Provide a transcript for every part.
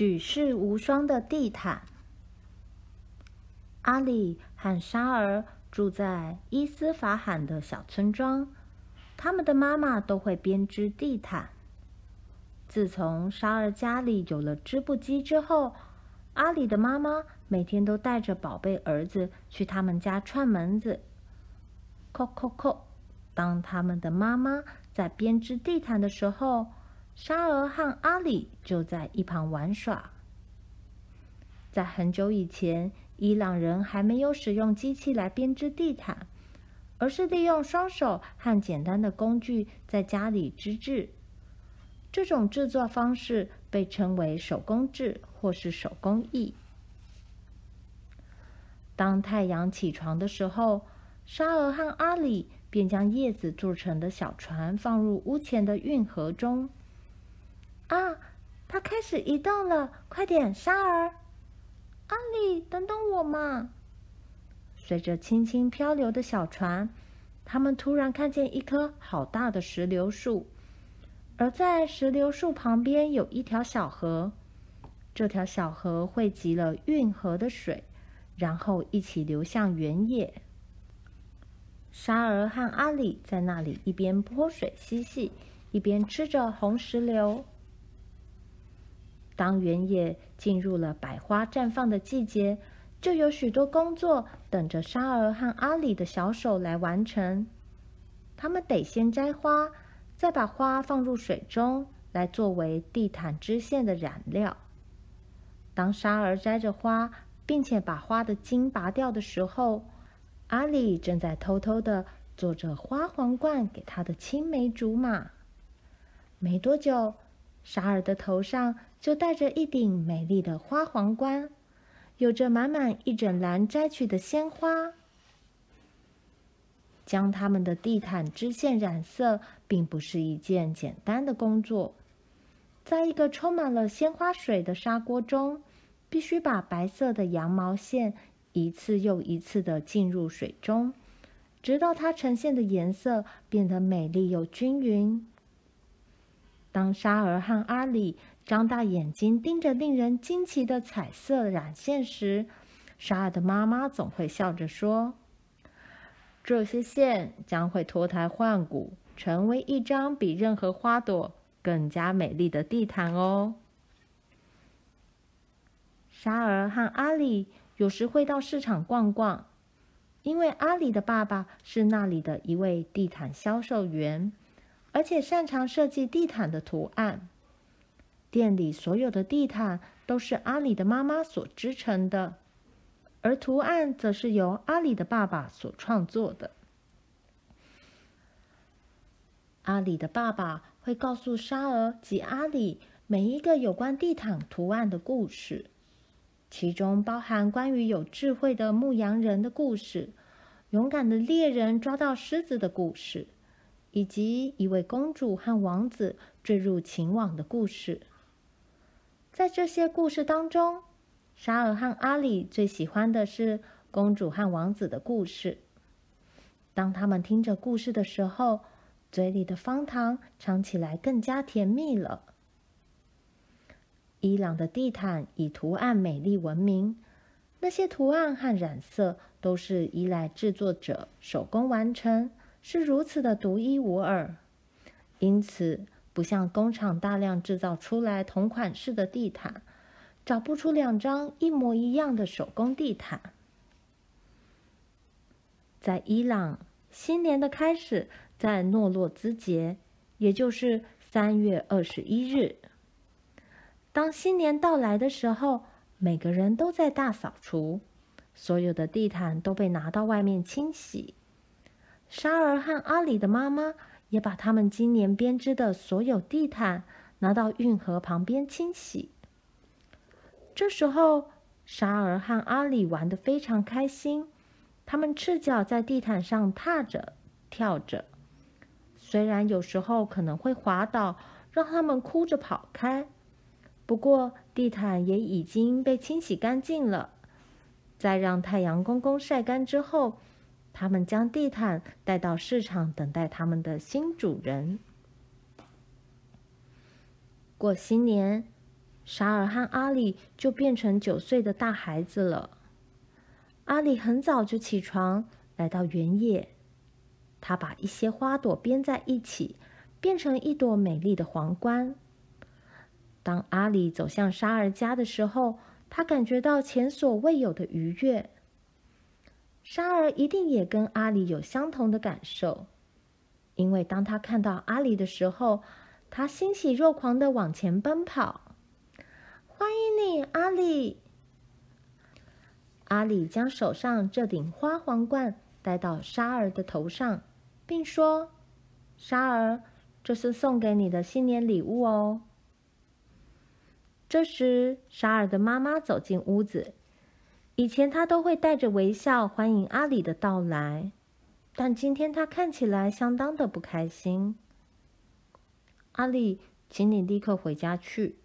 举世无双的地毯。阿里和沙儿住在伊斯法罕的小村庄，他们的妈妈都会编织地毯。自从沙儿家里有了织布机之后，阿里的妈妈每天都带着宝贝儿子去他们家串门子。叩叩叩！当他们的妈妈在编织地毯的时候，沙俄和阿里就在一旁玩耍。在很久以前，伊朗人还没有使用机器来编织地毯，而是利用双手和简单的工具在家里织制。这种制作方式被称为手工制或是手工艺。当太阳起床的时候，沙俄和阿里便将叶子做成的小船放入屋前的运河中。啊，它开始移动了！快点，沙儿、阿里，等等我嘛！随着轻轻漂流的小船，他们突然看见一棵好大的石榴树，而在石榴树旁边有一条小河。这条小河汇集了运河的水，然后一起流向原野。沙儿和阿里在那里一边泼水嬉戏，一边吃着红石榴。当原野进入了百花绽放的季节，就有许多工作等着沙儿和阿里的小手来完成。他们得先摘花，再把花放入水中，来作为地毯织线的染料。当沙儿摘着花，并且把花的茎拔掉的时候，阿里正在偷偷地做着花皇冠给他的青梅竹马。没多久，沙儿的头上就戴着一顶美丽的花皇冠，有着满满一整篮摘取的鲜花。将他们的地毯织线染色，并不是一件简单的工作。在一个充满了鲜花水的砂锅中，必须把白色的羊毛线一次又一次的浸入水中，直到它呈现的颜色变得美丽又均匀。当沙儿和阿里张大眼睛盯着令人惊奇的彩色染线时，沙儿的妈妈总会笑着说：“这些线将会脱胎换骨，成为一张比任何花朵更加美丽的地毯哦。”沙儿和阿里有时会到市场逛逛，因为阿里的爸爸是那里的一位地毯销售员。而且擅长设计地毯的图案，店里所有的地毯都是阿里的妈妈所织成的，而图案则是由阿里的爸爸所创作的。阿里的爸爸会告诉沙儿及阿里每一个有关地毯图案的故事，其中包含关于有智慧的牧羊人的故事，勇敢的猎人抓到狮子的故事。以及一位公主和王子坠入情网的故事。在这些故事当中，沙尔和阿里最喜欢的是公主和王子的故事。当他们听着故事的时候，嘴里的方糖尝起来更加甜蜜了。伊朗的地毯以图案美丽闻名，那些图案和染色都是依赖制作者手工完成。是如此的独一无二，因此不像工厂大量制造出来同款式的地毯，找不出两张一模一样的手工地毯。在伊朗，新年的开始在诺洛兹节，也就是三月二十一日。当新年到来的时候，每个人都在大扫除，所有的地毯都被拿到外面清洗。沙儿和阿里的妈妈也把他们今年编织的所有地毯拿到运河旁边清洗。这时候，沙儿和阿里玩得非常开心，他们赤脚在地毯上踏着、跳着，虽然有时候可能会滑倒，让他们哭着跑开，不过地毯也已经被清洗干净了。在让太阳公公晒干之后，他们将地毯带到市场，等待他们的新主人。过新年，沙尔和阿里就变成九岁的大孩子了。阿里很早就起床，来到原野。他把一些花朵编在一起，变成一朵美丽的皇冠。当阿里走向沙尔家的时候，他感觉到前所未有的愉悦。沙尔一定也跟阿里有相同的感受，因为当他看到阿里的时候，他欣喜若狂的往前奔跑。欢迎你，阿里！阿里将手上这顶花皇冠戴到沙尔的头上，并说：“沙尔，这是送给你的新年礼物哦。”这时，沙尔的妈妈走进屋子。以前他都会带着微笑欢迎阿里的到来，但今天他看起来相当的不开心。阿里，请你立刻回家去。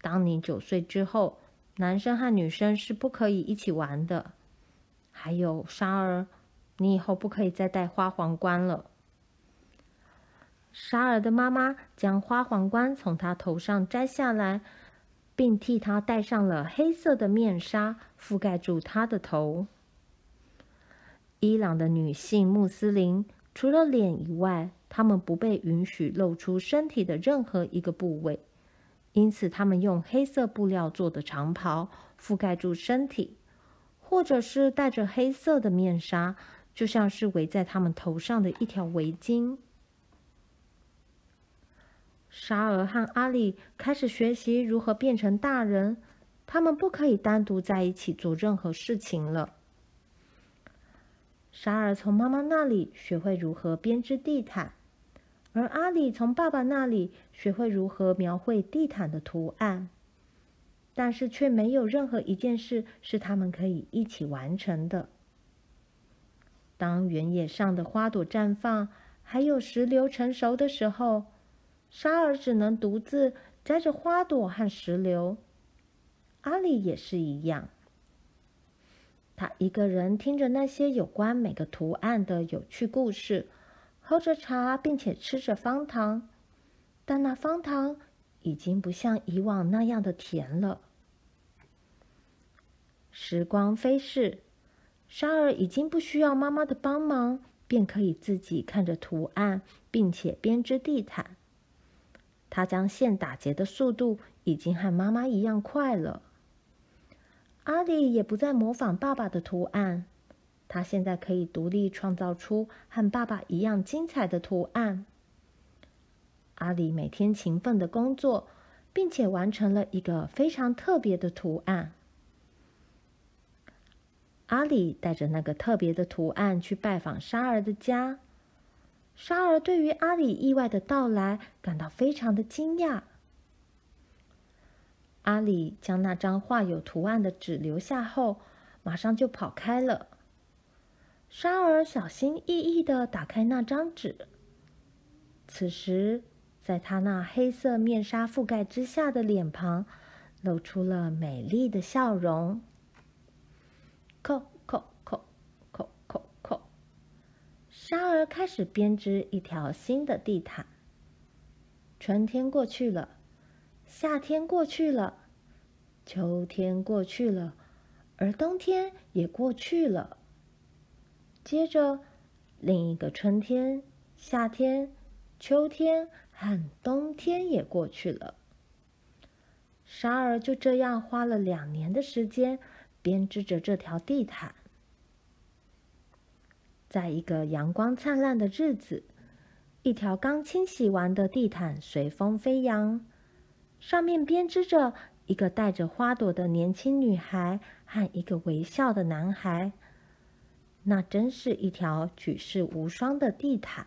当你九岁之后，男生和女生是不可以一起玩的。还有沙尔，你以后不可以再戴花皇冠了。沙尔的妈妈将花皇冠从他头上摘下来，并替他戴上了黑色的面纱，覆盖住他的头。伊朗的女性穆斯林除了脸以外，她们不被允许露出身体的任何一个部位。因此，他们用黑色布料做的长袍覆盖住身体，或者是戴着黑色的面纱，就像是围在他们头上的一条围巾。沙尔和阿里开始学习如何变成大人，他们不可以单独在一起做任何事情了。沙尔从妈妈那里学会如何编织地毯。而阿里从爸爸那里学会如何描绘地毯的图案，但是却没有任何一件事是他们可以一起完成的。当原野上的花朵绽放，还有石榴成熟的时候，沙尔只能独自摘着花朵和石榴。阿里也是一样，他一个人听着那些有关每个图案的有趣故事。喝着茶，并且吃着方糖，但那方糖已经不像以往那样的甜了。时光飞逝，沙尔已经不需要妈妈的帮忙，便可以自己看着图案，并且编织地毯。他将线打结的速度已经和妈妈一样快了。阿里也不再模仿爸爸的图案。他现在可以独立创造出和爸爸一样精彩的图案。阿里每天勤奋的工作，并且完成了一个非常特别的图案。阿里带着那个特别的图案去拜访沙尔的家。沙尔对于阿里意外的到来感到非常的惊讶。阿里将那张画有图案的纸留下后，马上就跑开了。沙尔小心翼翼的打开那张纸。此时，在他那黑色面纱覆盖之下的脸庞，露出了美丽的笑容。扣扣扣扣，沙尔开始编织一条新的地毯。春天过去了，夏天过去了，秋天过去了，而冬天也过去了。接着，另一个春天、夏天、秋天和冬天也过去了。沙尔就这样花了两年的时间编织着这条地毯。在一个阳光灿烂的日子，一条刚清洗完的地毯随风飞扬，上面编织着一个带着花朵的年轻女孩和一个微笑的男孩。那真是一条举世无双的地毯。